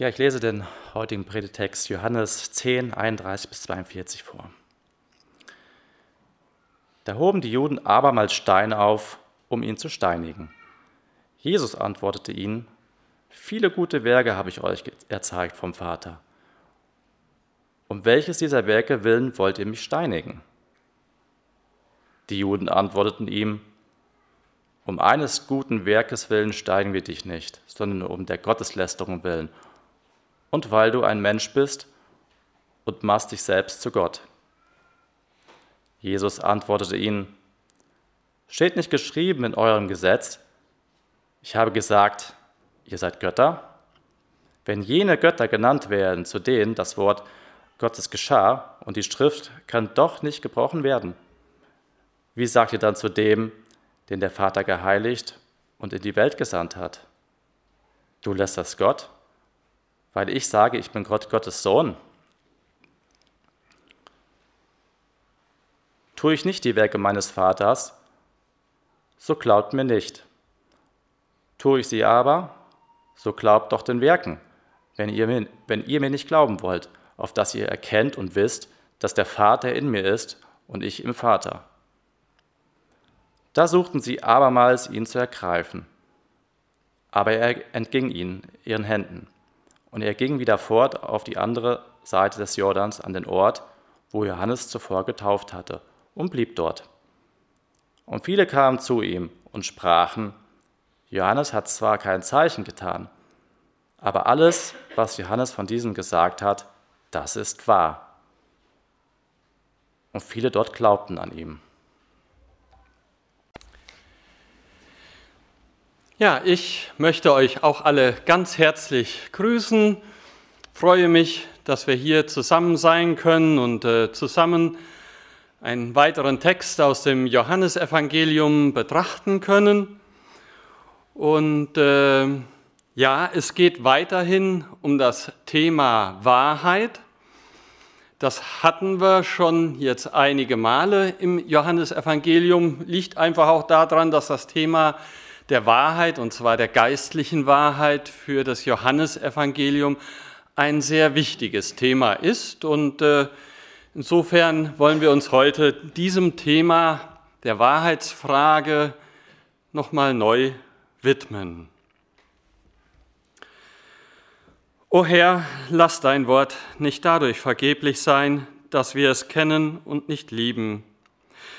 Ja, ich lese den heutigen Predigtext Johannes 10, 31 bis 42 vor. Da hoben die Juden abermals Steine auf, um ihn zu steinigen. Jesus antwortete ihnen, viele gute Werke habe ich euch erzeigt vom Vater. Um welches dieser Werke willen wollt ihr mich steinigen? Die Juden antworteten ihm, um eines guten Werkes willen steinigen wir dich nicht, sondern um der Gotteslästerung willen und weil du ein Mensch bist und machst dich selbst zu Gott. Jesus antwortete ihnen, steht nicht geschrieben in eurem Gesetz, ich habe gesagt, ihr seid Götter? Wenn jene Götter genannt werden, zu denen das Wort Gottes geschah und die Schrift kann doch nicht gebrochen werden, wie sagt ihr dann zu dem, den der Vater geheiligt und in die Welt gesandt hat? Du lässt das Gott, weil ich sage, ich bin Gott, Gottes Sohn. Tue ich nicht die Werke meines Vaters, so glaubt mir nicht. Tue ich sie aber, so glaubt doch den Werken, wenn ihr, mir, wenn ihr mir nicht glauben wollt, auf dass ihr erkennt und wisst, dass der Vater in mir ist und ich im Vater. Da suchten sie abermals, ihn zu ergreifen. Aber er entging ihnen, ihren Händen. Und er ging wieder fort auf die andere Seite des Jordans an den Ort, wo Johannes zuvor getauft hatte, und blieb dort. Und viele kamen zu ihm und sprachen, Johannes hat zwar kein Zeichen getan, aber alles, was Johannes von diesem gesagt hat, das ist wahr. Und viele dort glaubten an ihm. Ja, ich möchte euch auch alle ganz herzlich grüßen. Freue mich, dass wir hier zusammen sein können und äh, zusammen einen weiteren Text aus dem Johannesevangelium betrachten können. Und äh, ja, es geht weiterhin um das Thema Wahrheit. Das hatten wir schon jetzt einige Male im Johannesevangelium. Liegt einfach auch daran, dass das Thema der Wahrheit, und zwar der geistlichen Wahrheit für das Johannesevangelium, ein sehr wichtiges Thema ist. Und äh, insofern wollen wir uns heute diesem Thema der Wahrheitsfrage nochmal neu widmen. O Herr, lass dein Wort nicht dadurch vergeblich sein, dass wir es kennen und nicht lieben,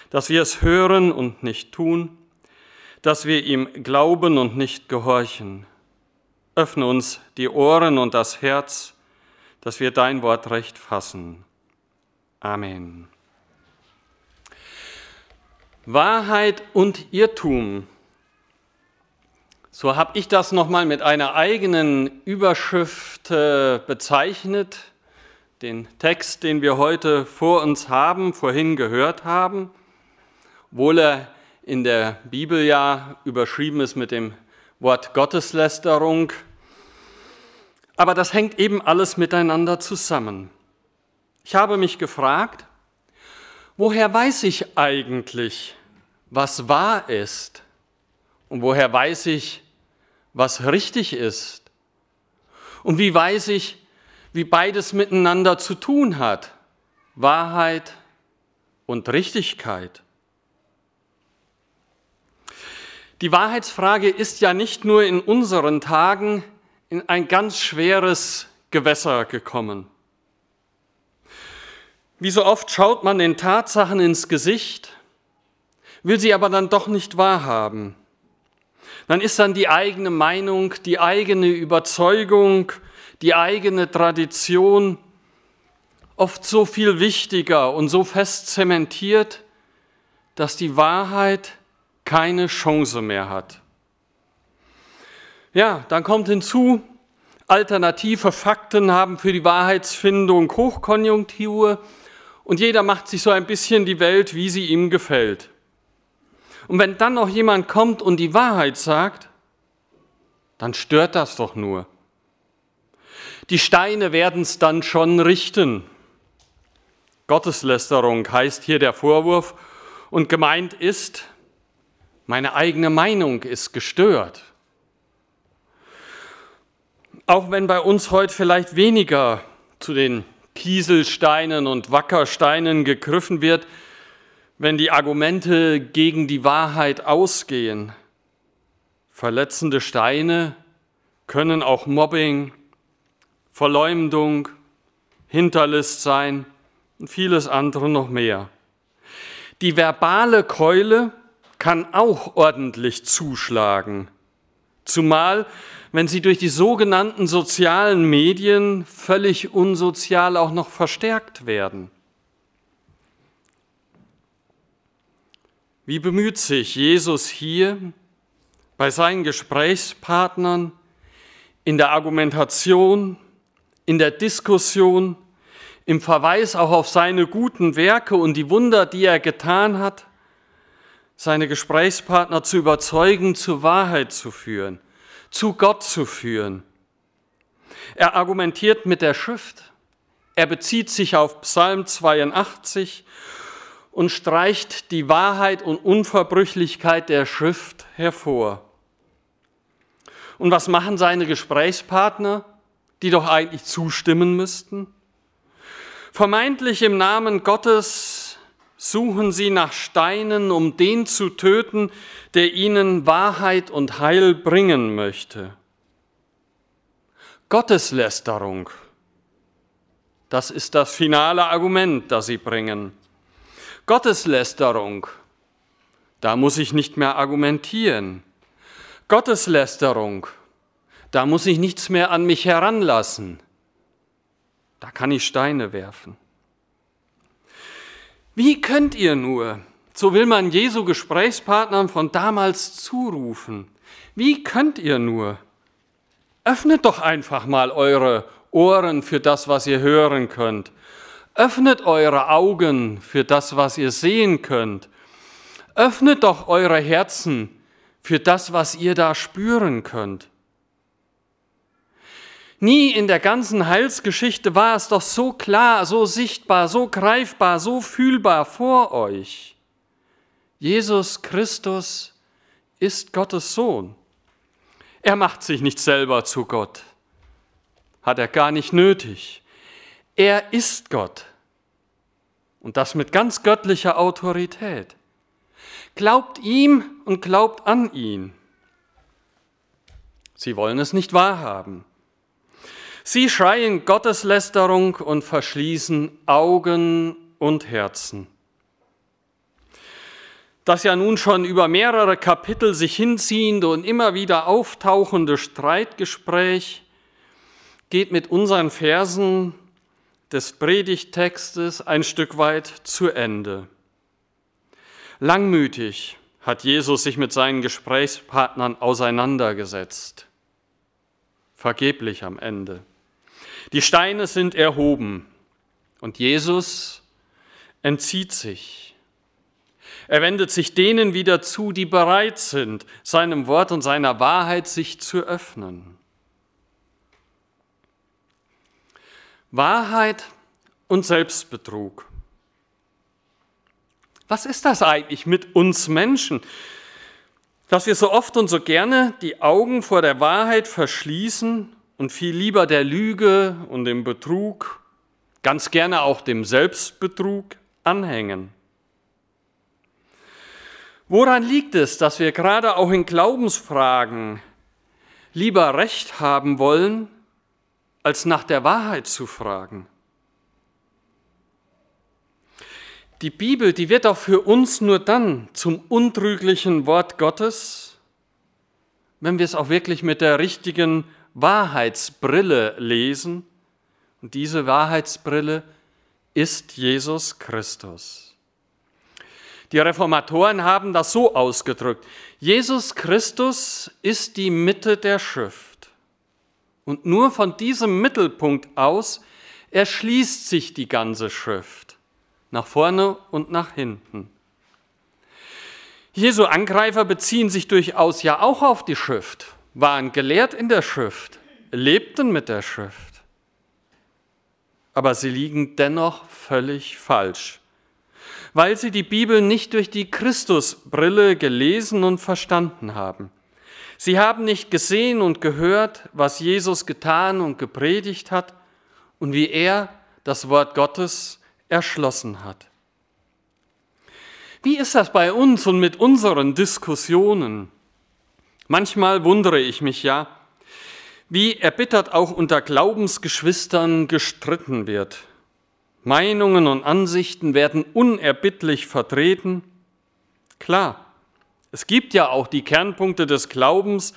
dass wir es hören und nicht tun, dass wir ihm glauben und nicht gehorchen. Öffne uns die Ohren und das Herz, dass wir dein Wort recht fassen. Amen. Wahrheit und Irrtum. So habe ich das nochmal mit einer eigenen Überschrift äh, bezeichnet, den Text, den wir heute vor uns haben, vorhin gehört haben, obwohl er in der Bibel ja überschrieben ist mit dem Wort Gotteslästerung. Aber das hängt eben alles miteinander zusammen. Ich habe mich gefragt, woher weiß ich eigentlich, was wahr ist? Und woher weiß ich, was richtig ist? Und wie weiß ich, wie beides miteinander zu tun hat? Wahrheit und Richtigkeit. Die Wahrheitsfrage ist ja nicht nur in unseren Tagen in ein ganz schweres Gewässer gekommen. Wie so oft schaut man den Tatsachen ins Gesicht, will sie aber dann doch nicht wahrhaben. Dann ist dann die eigene Meinung, die eigene Überzeugung, die eigene Tradition oft so viel wichtiger und so fest zementiert, dass die Wahrheit keine Chance mehr hat. Ja, dann kommt hinzu, alternative Fakten haben für die Wahrheitsfindung Hochkonjunktur und jeder macht sich so ein bisschen die Welt, wie sie ihm gefällt. Und wenn dann noch jemand kommt und die Wahrheit sagt, dann stört das doch nur. Die Steine werden es dann schon richten. Gotteslästerung heißt hier der Vorwurf und gemeint ist, meine eigene Meinung ist gestört. Auch wenn bei uns heute vielleicht weniger zu den Kieselsteinen und Wackersteinen gegriffen wird, wenn die Argumente gegen die Wahrheit ausgehen. Verletzende Steine können auch Mobbing, Verleumdung, Hinterlist sein und vieles andere noch mehr. Die verbale Keule kann auch ordentlich zuschlagen, zumal wenn sie durch die sogenannten sozialen Medien völlig unsozial auch noch verstärkt werden. Wie bemüht sich Jesus hier bei seinen Gesprächspartnern in der Argumentation, in der Diskussion, im Verweis auch auf seine guten Werke und die Wunder, die er getan hat, seine Gesprächspartner zu überzeugen, zur Wahrheit zu führen, zu Gott zu führen. Er argumentiert mit der Schrift, er bezieht sich auf Psalm 82 und streicht die Wahrheit und Unverbrüchlichkeit der Schrift hervor. Und was machen seine Gesprächspartner, die doch eigentlich zustimmen müssten? Vermeintlich im Namen Gottes suchen sie nach Steinen, um den zu töten, der ihnen Wahrheit und Heil bringen möchte. Gotteslästerung, das ist das finale Argument, das sie bringen. Gotteslästerung, da muss ich nicht mehr argumentieren. Gotteslästerung, da muss ich nichts mehr an mich heranlassen. Da kann ich Steine werfen. Wie könnt ihr nur, so will man Jesu Gesprächspartnern von damals zurufen, wie könnt ihr nur? Öffnet doch einfach mal eure Ohren für das, was ihr hören könnt. Öffnet eure Augen für das, was ihr sehen könnt. Öffnet doch eure Herzen für das, was ihr da spüren könnt. Nie in der ganzen Heilsgeschichte war es doch so klar, so sichtbar, so greifbar, so fühlbar vor euch. Jesus Christus ist Gottes Sohn. Er macht sich nicht selber zu Gott. Hat er gar nicht nötig. Er ist Gott. Und das mit ganz göttlicher Autorität. Glaubt ihm und glaubt an ihn. Sie wollen es nicht wahrhaben. Sie schreien Gotteslästerung und verschließen Augen und Herzen. Das ja nun schon über mehrere Kapitel sich hinziehende und immer wieder auftauchende Streitgespräch geht mit unseren Versen des Predigttextes ein Stück weit zu Ende. Langmütig hat Jesus sich mit seinen Gesprächspartnern auseinandergesetzt. Vergeblich am Ende. Die Steine sind erhoben und Jesus entzieht sich. Er wendet sich denen wieder zu, die bereit sind, seinem Wort und seiner Wahrheit sich zu öffnen. Wahrheit und Selbstbetrug. Was ist das eigentlich mit uns Menschen? Dass wir so oft und so gerne die Augen vor der Wahrheit verschließen und viel lieber der Lüge und dem Betrug, ganz gerne auch dem Selbstbetrug anhängen. Woran liegt es, dass wir gerade auch in Glaubensfragen lieber Recht haben wollen, als nach der Wahrheit zu fragen. Die Bibel, die wird auch für uns nur dann zum untrüglichen Wort Gottes, wenn wir es auch wirklich mit der richtigen Wahrheitsbrille lesen. Und diese Wahrheitsbrille ist Jesus Christus. Die Reformatoren haben das so ausgedrückt. Jesus Christus ist die Mitte der Schrift. Und nur von diesem Mittelpunkt aus erschließt sich die ganze Schrift, nach vorne und nach hinten. Jesu Angreifer beziehen sich durchaus ja auch auf die Schrift, waren gelehrt in der Schrift, lebten mit der Schrift. Aber sie liegen dennoch völlig falsch, weil sie die Bibel nicht durch die Christusbrille gelesen und verstanden haben. Sie haben nicht gesehen und gehört, was Jesus getan und gepredigt hat und wie er das Wort Gottes erschlossen hat. Wie ist das bei uns und mit unseren Diskussionen? Manchmal wundere ich mich ja, wie erbittert auch unter Glaubensgeschwistern gestritten wird. Meinungen und Ansichten werden unerbittlich vertreten. Klar, es gibt ja auch die Kernpunkte des Glaubens,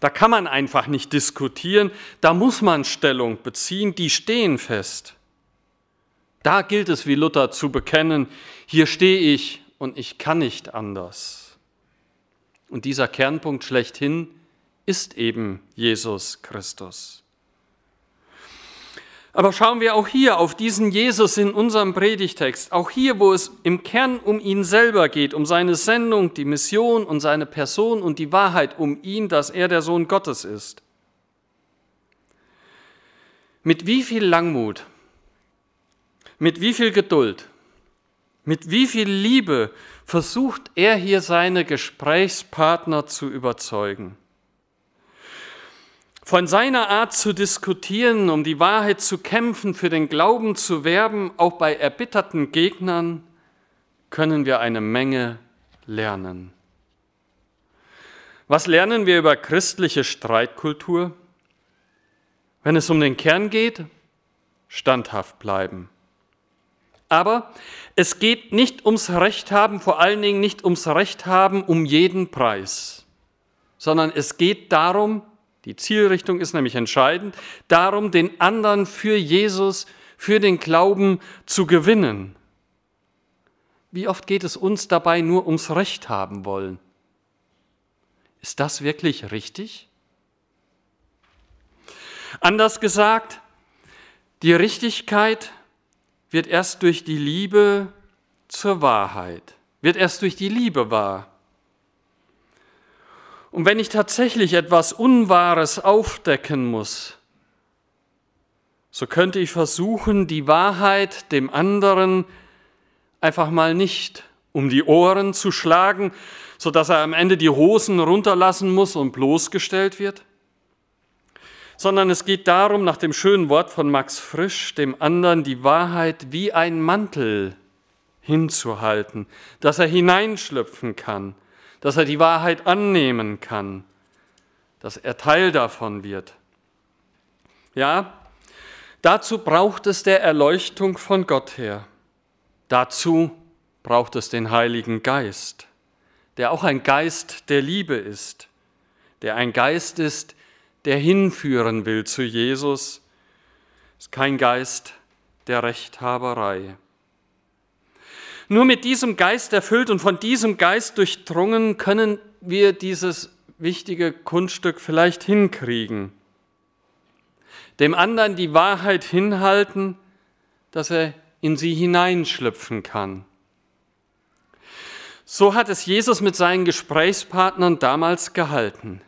da kann man einfach nicht diskutieren, da muss man Stellung beziehen, die stehen fest. Da gilt es wie Luther zu bekennen, hier stehe ich und ich kann nicht anders. Und dieser Kernpunkt schlechthin ist eben Jesus Christus. Aber schauen wir auch hier auf diesen Jesus in unserem Predigtext, auch hier, wo es im Kern um ihn selber geht, um seine Sendung, die Mission und seine Person und die Wahrheit um ihn, dass er der Sohn Gottes ist. Mit wie viel Langmut, mit wie viel Geduld, mit wie viel Liebe versucht er hier seine Gesprächspartner zu überzeugen. Von seiner Art zu diskutieren, um die Wahrheit zu kämpfen, für den Glauben zu werben, auch bei erbitterten Gegnern, können wir eine Menge lernen. Was lernen wir über christliche Streitkultur? Wenn es um den Kern geht, standhaft bleiben. Aber es geht nicht ums Recht haben, vor allen Dingen nicht ums Recht haben um jeden Preis, sondern es geht darum, die Zielrichtung ist nämlich entscheidend, darum, den anderen für Jesus, für den Glauben zu gewinnen. Wie oft geht es uns dabei nur ums Recht haben wollen? Ist das wirklich richtig? Anders gesagt, die Richtigkeit wird erst durch die Liebe zur Wahrheit, wird erst durch die Liebe wahr. Und wenn ich tatsächlich etwas Unwahres aufdecken muss, so könnte ich versuchen, die Wahrheit dem anderen einfach mal nicht um die Ohren zu schlagen, sodass er am Ende die Hosen runterlassen muss und bloßgestellt wird, sondern es geht darum, nach dem schönen Wort von Max Frisch, dem anderen die Wahrheit wie ein Mantel hinzuhalten, dass er hineinschlüpfen kann, dass er die Wahrheit annehmen kann, dass er Teil davon wird. Ja, dazu braucht es der Erleuchtung von Gott her. Dazu braucht es den Heiligen Geist, der auch ein Geist der Liebe ist, der ein Geist ist, der hinführen will zu Jesus, ist kein Geist der Rechthaberei. Nur mit diesem Geist erfüllt und von diesem Geist durchdrungen können wir dieses wichtige Kunststück vielleicht hinkriegen. Dem anderen die Wahrheit hinhalten, dass er in sie hineinschlüpfen kann. So hat es Jesus mit seinen Gesprächspartnern damals gehalten.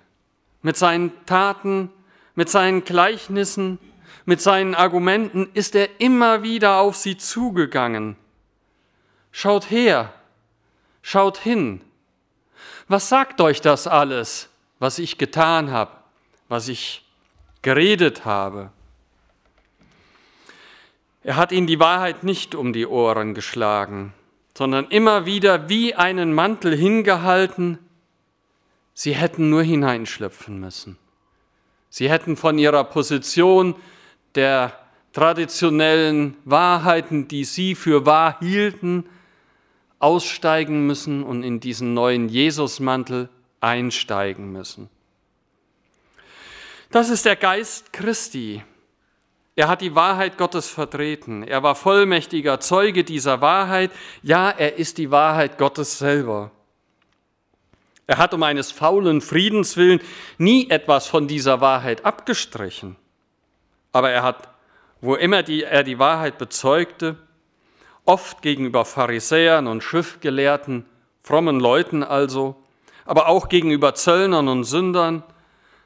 Mit seinen Taten, mit seinen Gleichnissen, mit seinen Argumenten ist er immer wieder auf sie zugegangen Schaut her, schaut hin. Was sagt euch das alles, was ich getan habe, was ich geredet habe? Er hat ihnen die Wahrheit nicht um die Ohren geschlagen, sondern immer wieder wie einen Mantel hingehalten. Sie hätten nur hineinschlüpfen müssen. Sie hätten von ihrer Position der traditionellen Wahrheiten, die sie für wahr hielten, aussteigen müssen und in diesen neuen Jesusmantel einsteigen müssen. Das ist der Geist Christi. Er hat die Wahrheit Gottes vertreten. Er war vollmächtiger Zeuge dieser Wahrheit. Ja, er ist die Wahrheit Gottes selber. Er hat um eines faulen Friedens willen nie etwas von dieser Wahrheit abgestrichen. Aber er hat, wo immer die, er die Wahrheit bezeugte, oft gegenüber Pharisäern und Schriftgelehrten, frommen Leuten also, aber auch gegenüber Zöllnern und Sündern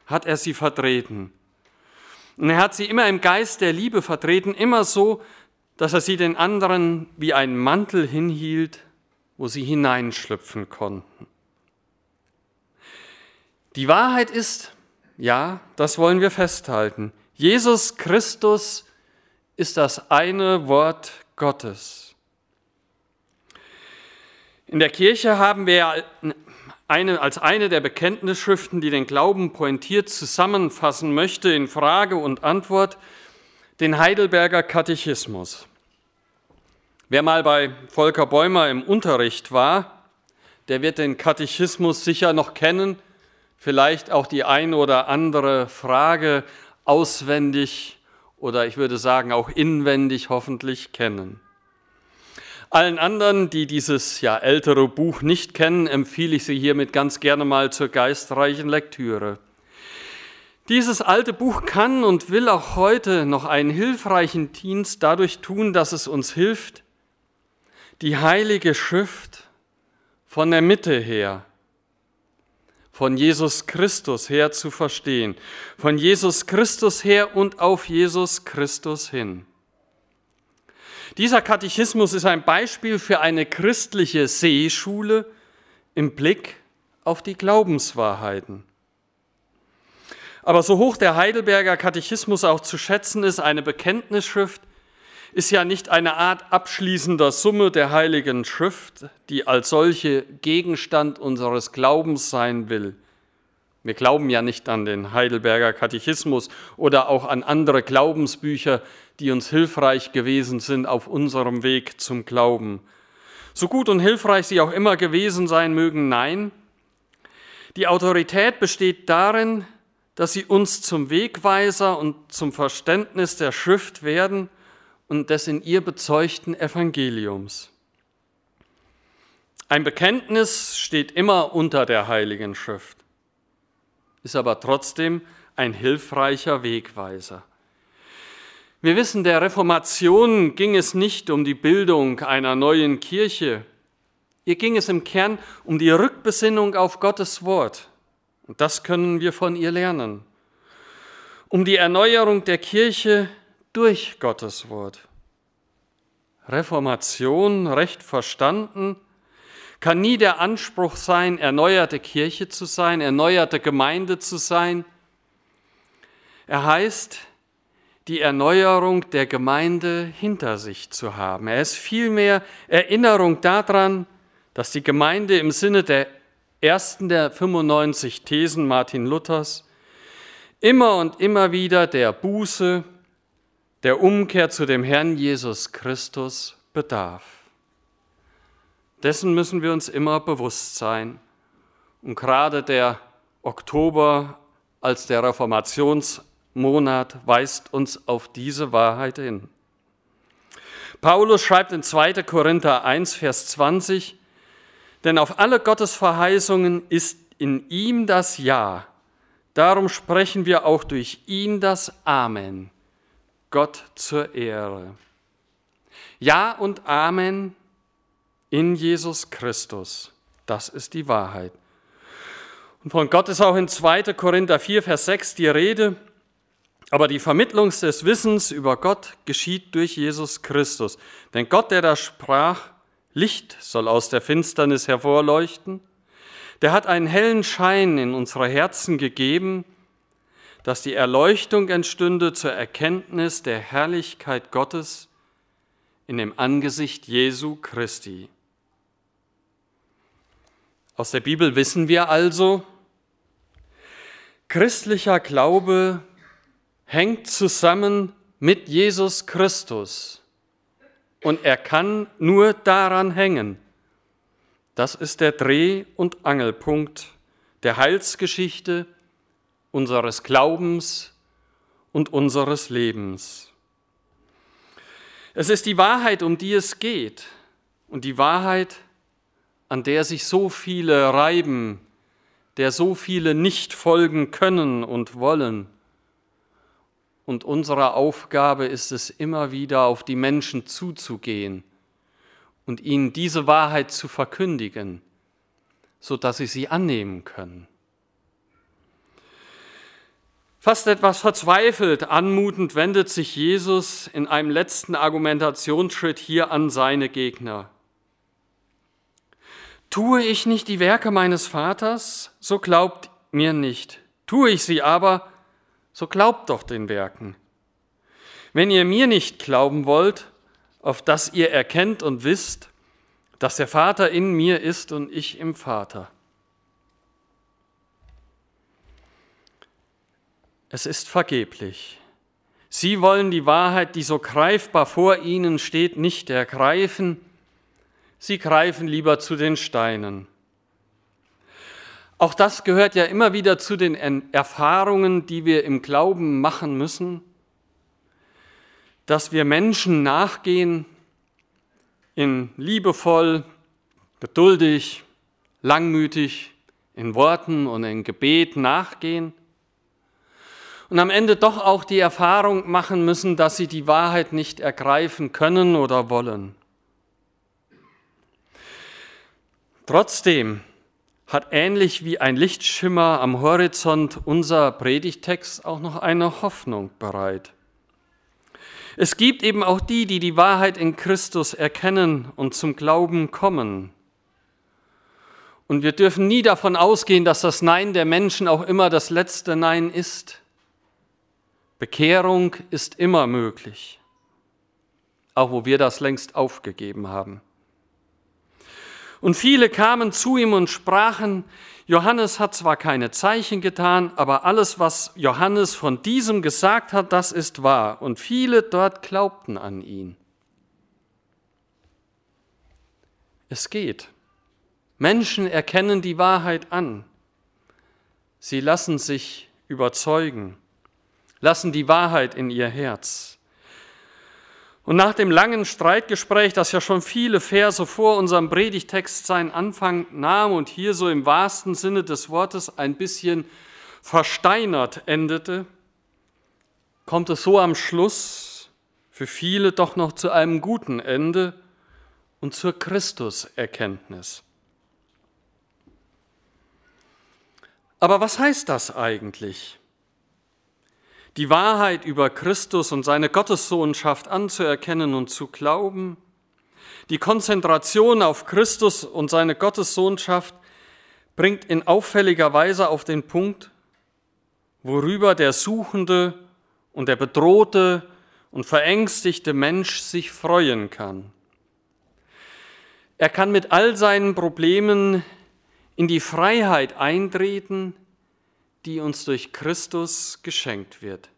hat er sie vertreten. Und er hat sie immer im Geist der Liebe vertreten, immer so, dass er sie den anderen wie einen Mantel hinhielt, wo sie hineinschlüpfen konnten. Die Wahrheit ist, ja, das wollen wir festhalten. Jesus Christus ist das eine Wort Gottes. In der Kirche haben wir eine, als eine der Bekenntnisschriften, die den Glauben pointiert zusammenfassen möchte in Frage und Antwort, den Heidelberger Katechismus. Wer mal bei Volker Bäumer im Unterricht war, der wird den Katechismus sicher noch kennen, vielleicht auch die ein oder andere Frage auswendig oder ich würde sagen auch inwendig hoffentlich kennen. Allen anderen, die dieses ja ältere Buch nicht kennen, empfehle ich sie hiermit ganz gerne mal zur geistreichen Lektüre. Dieses alte Buch kann und will auch heute noch einen hilfreichen Dienst dadurch tun, dass es uns hilft, die heilige Schrift von der Mitte her, von Jesus Christus her zu verstehen, von Jesus Christus her und auf Jesus Christus hin. Dieser Katechismus ist ein Beispiel für eine christliche Seeschule im Blick auf die Glaubenswahrheiten. Aber so hoch der Heidelberger Katechismus auch zu schätzen ist, eine Bekenntnisschrift ist ja nicht eine Art abschließender Summe der Heiligen Schrift, die als solche Gegenstand unseres Glaubens sein will. Wir glauben ja nicht an den Heidelberger Katechismus oder auch an andere Glaubensbücher, die uns hilfreich gewesen sind auf unserem Weg zum Glauben. So gut und hilfreich sie auch immer gewesen sein mögen, nein. Die Autorität besteht darin, dass sie uns zum Wegweiser und zum Verständnis der Schrift werden und des in ihr bezeugten Evangeliums. Ein Bekenntnis steht immer unter der Heiligen Schrift, ist aber trotzdem ein hilfreicher Wegweiser. Wir wissen, der Reformation ging es nicht um die Bildung einer neuen Kirche. Ihr ging es im Kern um die Rückbesinnung auf Gottes Wort. Und das können wir von ihr lernen. Um die Erneuerung der Kirche durch Gottes Wort. Reformation, recht verstanden, kann nie der Anspruch sein, erneuerte Kirche zu sein, erneuerte Gemeinde zu sein. Er heißt, die Erneuerung der Gemeinde hinter sich zu haben. Er ist vielmehr Erinnerung daran, dass die Gemeinde im Sinne der ersten der 95 Thesen Martin Luthers immer und immer wieder der Buße, der Umkehr zu dem Herrn Jesus Christus bedarf. Dessen müssen wir uns immer bewusst sein. Und gerade der Oktober als der Reformationsmonat weist uns auf diese Wahrheit hin. Paulus schreibt in 2. Korinther 1, Vers 20, denn auf alle Gottes Verheißungen ist in ihm das Ja. Darum sprechen wir auch durch ihn das Amen. Gott zur Ehre. Ja und Amen in Jesus Christus. Das ist die Wahrheit. Und von Gott ist auch in 2. Korinther 4, Vers 6 die Rede. Aber die Vermittlung des Wissens über Gott geschieht durch Jesus Christus. Denn Gott, der da sprach, Licht soll aus der Finsternis hervorleuchten. Der hat einen hellen Schein in unsere Herzen gegeben, dass die Erleuchtung entstünde zur Erkenntnis der Herrlichkeit Gottes in dem Angesicht Jesu Christi. Aus der Bibel wissen wir also, christlicher Glaube hängt zusammen mit Jesus Christus und er kann nur daran hängen. Das ist der Dreh- und Angelpunkt der Heilsgeschichte unseres Glaubens und unseres Lebens. Es ist die Wahrheit, um die es geht und die Wahrheit, an der sich so viele reiben, der so viele nicht folgen können und wollen. Und unsere Aufgabe ist es immer wieder, auf die Menschen zuzugehen und ihnen diese Wahrheit zu verkündigen, sodass sie sie annehmen können. Fast etwas verzweifelt, anmutend wendet sich Jesus in einem letzten Argumentationsschritt hier an seine Gegner. Tue ich nicht die Werke meines Vaters, so glaubt mir nicht. Tue ich sie aber, so glaubt doch den Werken. Wenn ihr mir nicht glauben wollt, auf das ihr erkennt und wisst, dass der Vater in mir ist und ich im Vater. Es ist vergeblich. Sie wollen die Wahrheit, die so greifbar vor ihnen steht, nicht ergreifen. Sie greifen lieber zu den Steinen. Auch das gehört ja immer wieder zu den Erfahrungen, die wir im Glauben machen müssen, dass wir Menschen nachgehen, in liebevoll, geduldig, langmütig, in Worten und in Gebet nachgehen und am Ende doch auch die Erfahrung machen müssen, dass sie die Wahrheit nicht ergreifen können oder wollen. Trotzdem hat ähnlich wie ein Lichtschimmer am Horizont unser Predigtext auch noch eine Hoffnung bereit. Es gibt eben auch die, die die Wahrheit in Christus erkennen und zum Glauben kommen. Und wir dürfen nie davon ausgehen, dass das Nein der Menschen auch immer das letzte Nein ist. Bekehrung ist immer möglich, auch wo wir das längst aufgegeben haben. Und viele kamen zu ihm und sprachen, Johannes hat zwar keine Zeichen getan, aber alles, was Johannes von diesem gesagt hat, das ist wahr. Und viele dort glaubten an ihn. Es geht. Menschen erkennen die Wahrheit an. Sie lassen sich überzeugen lassen die Wahrheit in ihr Herz. Und nach dem langen Streitgespräch, das ja schon viele Verse vor unserem Predigtext seinen Anfang nahm und hier so im wahrsten Sinne des Wortes ein bisschen versteinert endete, kommt es so am Schluss für viele doch noch zu einem guten Ende und zur Christuserkenntnis. Aber was heißt das eigentlich? Die Wahrheit über Christus und seine Gottessohnschaft anzuerkennen und zu glauben, die Konzentration auf Christus und seine Gottessohnschaft bringt in auffälliger Weise auf den Punkt, worüber der suchende und der bedrohte und verängstigte Mensch sich freuen kann. Er kann mit all seinen Problemen in die Freiheit eintreten, die uns durch Christus geschenkt wird.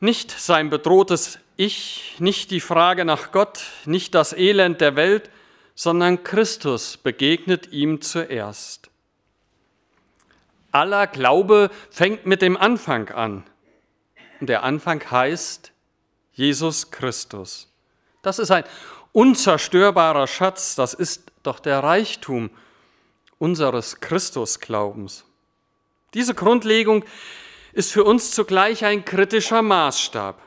Nicht sein bedrohtes Ich, nicht die Frage nach Gott, nicht das Elend der Welt, sondern Christus begegnet ihm zuerst. Aller Glaube fängt mit dem Anfang an. Und der Anfang heißt Jesus Christus. Das ist ein unzerstörbarer Schatz, das ist doch der Reichtum unseres Christusglaubens. Diese Grundlegung ist für uns zugleich ein kritischer Maßstab.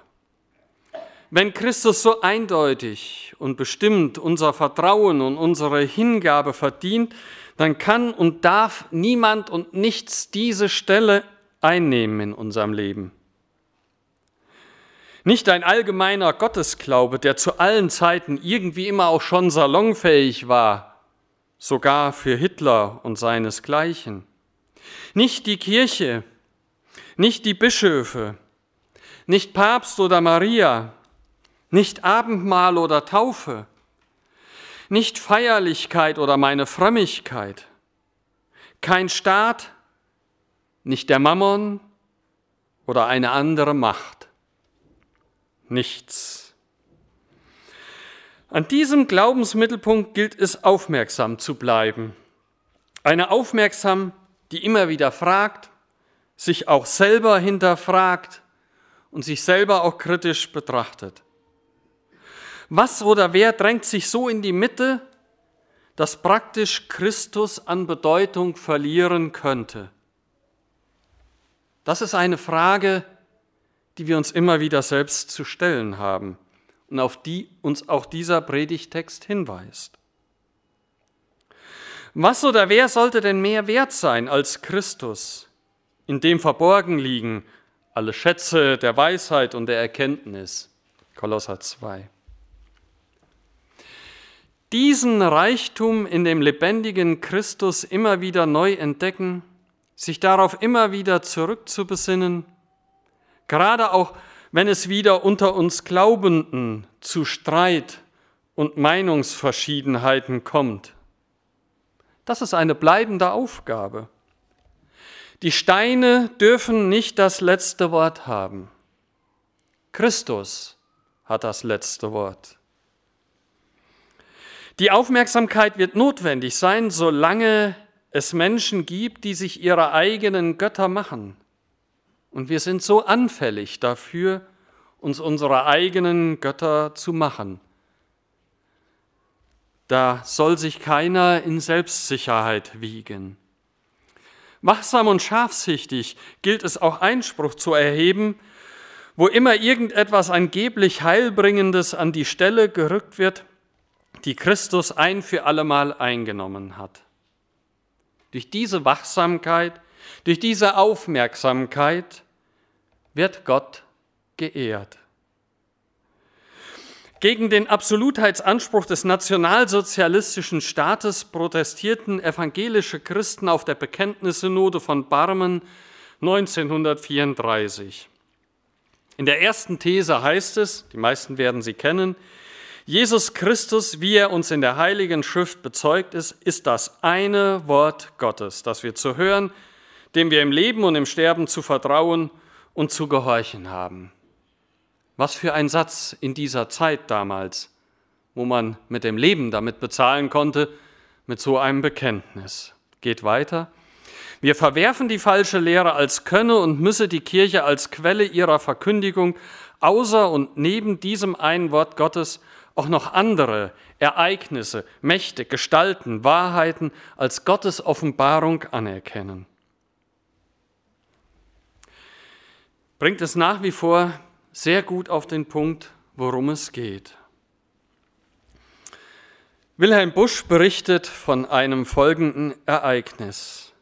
Wenn Christus so eindeutig und bestimmt unser Vertrauen und unsere Hingabe verdient, dann kann und darf niemand und nichts diese Stelle einnehmen in unserem Leben. Nicht ein allgemeiner Gottesglaube, der zu allen Zeiten irgendwie immer auch schon salonfähig war, sogar für Hitler und seinesgleichen. Nicht die Kirche, nicht die Bischöfe, nicht Papst oder Maria, nicht Abendmahl oder Taufe, nicht Feierlichkeit oder meine Frömmigkeit, kein Staat, nicht der Mammon oder eine andere Macht. Nichts. An diesem Glaubensmittelpunkt gilt es aufmerksam zu bleiben. Eine aufmerksam die immer wieder fragt, sich auch selber hinterfragt und sich selber auch kritisch betrachtet. Was oder wer drängt sich so in die Mitte, dass praktisch Christus an Bedeutung verlieren könnte? Das ist eine Frage, die wir uns immer wieder selbst zu stellen haben und auf die uns auch dieser Predigtext hinweist. Was oder wer sollte denn mehr wert sein als Christus, in dem verborgen liegen alle Schätze der Weisheit und der Erkenntnis? Kolosser 2. diesen Reichtum in dem lebendigen Christus immer wieder neu entdecken, sich darauf immer wieder zurückzubesinnen, gerade auch wenn es wieder unter uns Glaubenden zu Streit und Meinungsverschiedenheiten kommt. Das ist eine bleibende Aufgabe. Die Steine dürfen nicht das letzte Wort haben. Christus hat das letzte Wort. Die Aufmerksamkeit wird notwendig sein, solange es Menschen gibt, die sich ihre eigenen Götter machen. Und wir sind so anfällig dafür, uns unsere eigenen Götter zu machen. Da soll sich keiner in Selbstsicherheit wiegen. Wachsam und scharfsichtig gilt es auch Einspruch zu erheben, wo immer irgendetwas angeblich Heilbringendes an die Stelle gerückt wird, die Christus ein für allemal eingenommen hat. Durch diese Wachsamkeit, durch diese Aufmerksamkeit wird Gott geehrt. Gegen den Absolutheitsanspruch des nationalsozialistischen Staates protestierten evangelische Christen auf der Bekenntnissynode von Barmen 1934. In der ersten These heißt es, die meisten werden sie kennen, Jesus Christus, wie er uns in der Heiligen Schrift bezeugt ist, ist das eine Wort Gottes, das wir zu hören, dem wir im Leben und im Sterben zu vertrauen und zu gehorchen haben. Was für ein Satz in dieser Zeit damals, wo man mit dem Leben damit bezahlen konnte, mit so einem Bekenntnis. Geht weiter. Wir verwerfen die falsche Lehre als könne und müsse die Kirche als Quelle ihrer Verkündigung außer und neben diesem einen Wort Gottes auch noch andere Ereignisse, Mächte, Gestalten, Wahrheiten als Gottes Offenbarung anerkennen. Bringt es nach wie vor sehr gut auf den Punkt, worum es geht. Wilhelm Busch berichtet von einem folgenden Ereignis.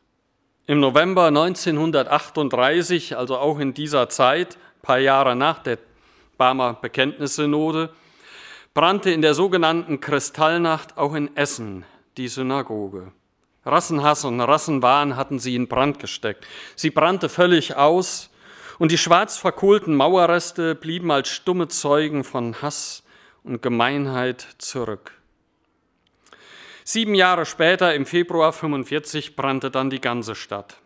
Im November 1938, also auch in dieser Zeit, ein paar Jahre nach der Barmer Bekenntnissynode, brannte in der sogenannten Kristallnacht auch in Essen die Synagoge. Rassenhass und Rassenwahn hatten sie in Brand gesteckt. Sie brannte völlig aus und die schwarz verkohlten Mauerreste blieben als stumme Zeugen von Hass und Gemeinheit zurück. Sieben Jahre später, im Februar 45, brannte dann die ganze Stadt.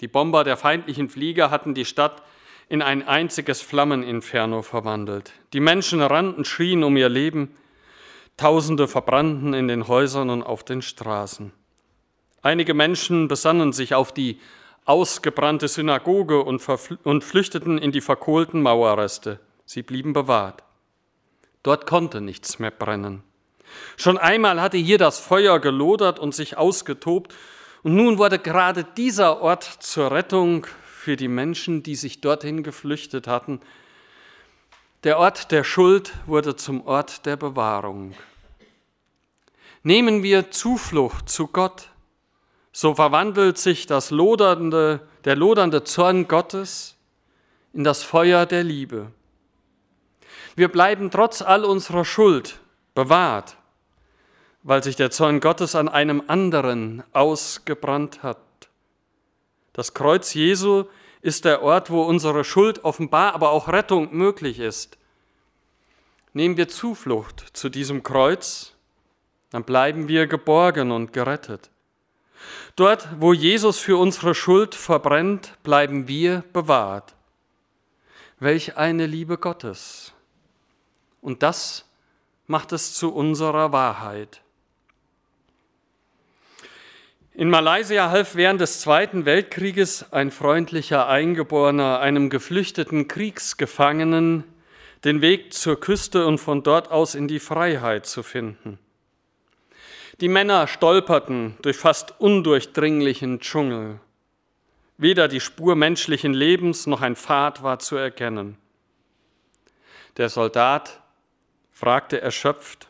Die Bomber der feindlichen Flieger hatten die Stadt in ein einziges Flammeninferno verwandelt. Die Menschen rannten, schrien um ihr Leben. Tausende verbrannten in den Häusern und auf den Straßen. Einige Menschen besannen sich auf die ausgebrannte Synagoge und, und flüchteten in die verkohlten Mauerreste. Sie blieben bewahrt. Dort konnte nichts mehr brennen. Schon einmal hatte hier das Feuer gelodert und sich ausgetobt, und nun wurde gerade dieser Ort zur Rettung für die Menschen, die sich dorthin geflüchtet hatten. Der Ort der Schuld wurde zum Ort der Bewahrung. Nehmen wir Zuflucht zu Gott, so verwandelt sich das lodernde, der lodernde Zorn Gottes in das Feuer der Liebe. Wir bleiben trotz all unserer Schuld bewahrt, weil sich der Zorn Gottes an einem anderen ausgebrannt hat. Das Kreuz Jesu ist der Ort, wo unsere Schuld offenbar, aber auch Rettung möglich ist. Nehmen wir Zuflucht zu diesem Kreuz, dann bleiben wir geborgen und gerettet. Dort, wo Jesus für unsere Schuld verbrennt, bleiben wir bewahrt. Welch eine Liebe Gottes. Und das macht es zu unserer Wahrheit. In Malaysia half während des Zweiten Weltkrieges ein freundlicher Eingeborener einem geflüchteten Kriegsgefangenen den Weg zur Küste und von dort aus in die Freiheit zu finden. Die Männer stolperten durch fast undurchdringlichen Dschungel. Weder die Spur menschlichen Lebens noch ein Pfad war zu erkennen. Der Soldat fragte erschöpft,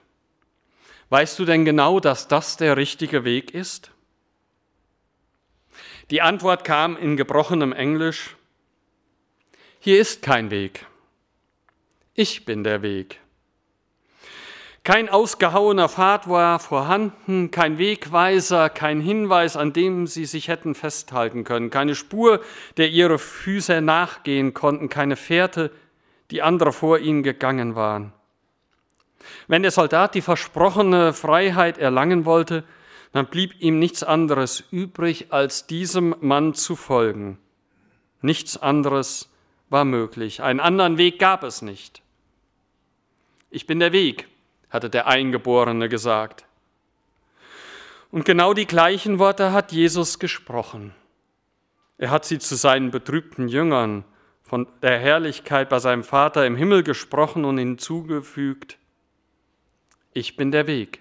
Weißt du denn genau, dass das der richtige Weg ist? Die Antwort kam in gebrochenem Englisch, Hier ist kein Weg. Ich bin der Weg. Kein ausgehauener Pfad war vorhanden, kein Wegweiser, kein Hinweis, an dem sie sich hätten festhalten können, keine Spur, der ihre Füße nachgehen konnten, keine Fährte, die andere vor ihnen gegangen waren. Wenn der Soldat die versprochene Freiheit erlangen wollte, dann blieb ihm nichts anderes übrig, als diesem Mann zu folgen. Nichts anderes war möglich. Einen anderen Weg gab es nicht. Ich bin der Weg, hatte der Eingeborene gesagt. Und genau die gleichen Worte hat Jesus gesprochen. Er hat sie zu seinen betrübten Jüngern von der Herrlichkeit bei seinem Vater im Himmel gesprochen und hinzugefügt, ich bin der Weg.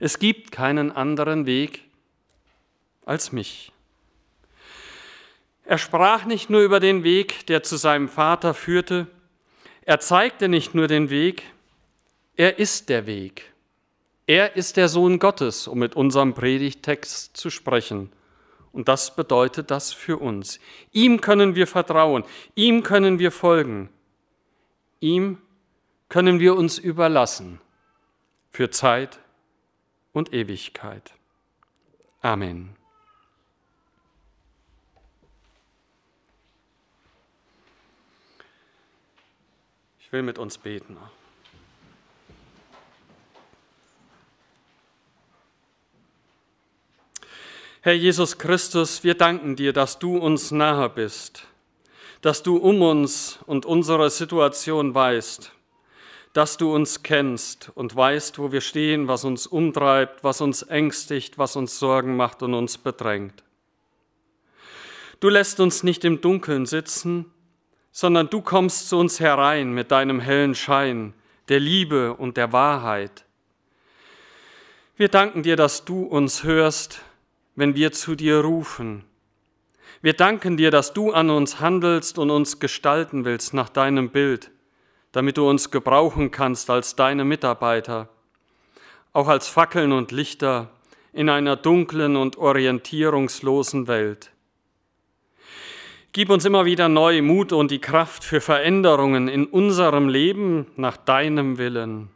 Es gibt keinen anderen Weg als mich. Er sprach nicht nur über den Weg, der zu seinem Vater führte, er zeigte nicht nur den Weg, er ist der Weg. Er ist der Sohn Gottes, um mit unserem Predigtext zu sprechen. Und das bedeutet das für uns. Ihm können wir vertrauen, ihm können wir folgen, ihm können wir uns überlassen für Zeit und Ewigkeit. Amen. Ich will mit uns beten. Herr Jesus Christus, wir danken dir, dass du uns nahe bist, dass du um uns und unsere Situation weißt, dass du uns kennst und weißt, wo wir stehen, was uns umtreibt, was uns ängstigt, was uns Sorgen macht und uns bedrängt. Du lässt uns nicht im Dunkeln sitzen, sondern du kommst zu uns herein mit deinem hellen Schein, der Liebe und der Wahrheit. Wir danken dir, dass du uns hörst, wenn wir zu dir rufen. Wir danken dir, dass du an uns handelst und uns gestalten willst nach deinem Bild, damit du uns gebrauchen kannst als deine Mitarbeiter, auch als Fackeln und Lichter in einer dunklen und orientierungslosen Welt. Gib uns immer wieder neu Mut und die Kraft für Veränderungen in unserem Leben nach deinem Willen.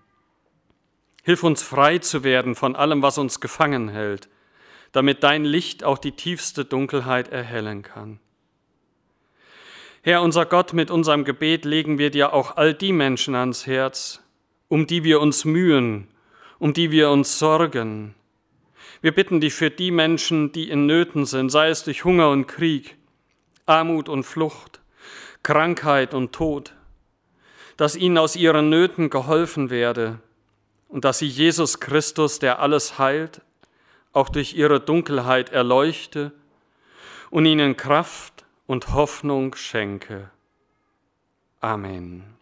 Hilf uns frei zu werden von allem, was uns gefangen hält damit dein Licht auch die tiefste Dunkelheit erhellen kann. Herr unser Gott, mit unserem Gebet legen wir dir auch all die Menschen ans Herz, um die wir uns mühen, um die wir uns sorgen. Wir bitten dich für die Menschen, die in Nöten sind, sei es durch Hunger und Krieg, Armut und Flucht, Krankheit und Tod, dass ihnen aus ihren Nöten geholfen werde und dass sie Jesus Christus, der alles heilt, auch durch ihre Dunkelheit erleuchte und ihnen Kraft und Hoffnung schenke. Amen.